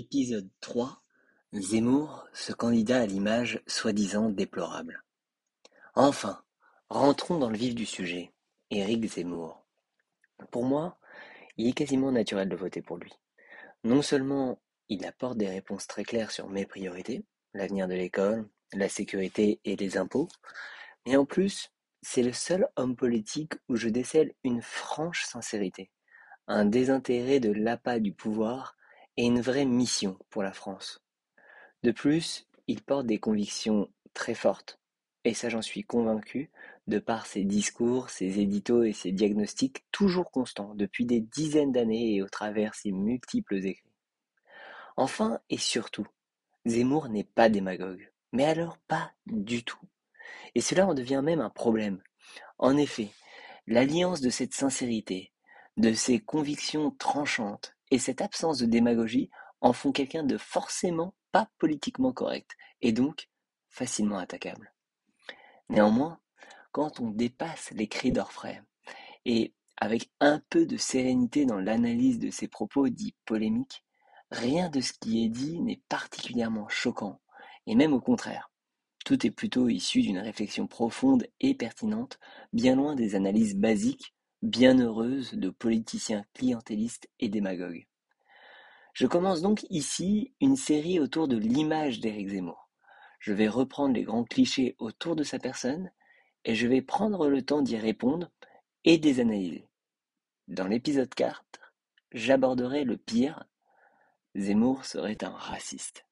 Épisode trois Zemmour, ce candidat à l'image soi-disant déplorable. Enfin, rentrons dans le vif du sujet. Éric Zemmour. Pour moi, il est quasiment naturel de voter pour lui. Non seulement il apporte des réponses très claires sur mes priorités, l'avenir de l'école, la sécurité et les impôts, mais en plus, c'est le seul homme politique où je décèle une franche sincérité, un désintérêt de l'appât du pouvoir une vraie mission pour la France. De plus, il porte des convictions très fortes, et ça j'en suis convaincu, de par ses discours, ses éditos et ses diagnostics toujours constants depuis des dizaines d'années et au travers ses multiples écrits. Enfin et surtout, Zemmour n'est pas démagogue, mais alors pas du tout. Et cela en devient même un problème. En effet, l'alliance de cette sincérité, de ses convictions tranchantes et cette absence de démagogie en font quelqu'un de forcément pas politiquement correct, et donc facilement attaquable. Néanmoins, quand on dépasse les cris d'orfraie, et avec un peu de sérénité dans l'analyse de ses propos dits polémiques, rien de ce qui est dit n'est particulièrement choquant, et même au contraire. Tout est plutôt issu d'une réflexion profonde et pertinente, bien loin des analyses basiques bienheureuse de politiciens clientélistes et démagogues. Je commence donc ici une série autour de l'image d'Éric Zemmour. Je vais reprendre les grands clichés autour de sa personne et je vais prendre le temps d'y répondre et des analyser. Dans l'épisode 4, j'aborderai le pire. Zemmour serait un raciste.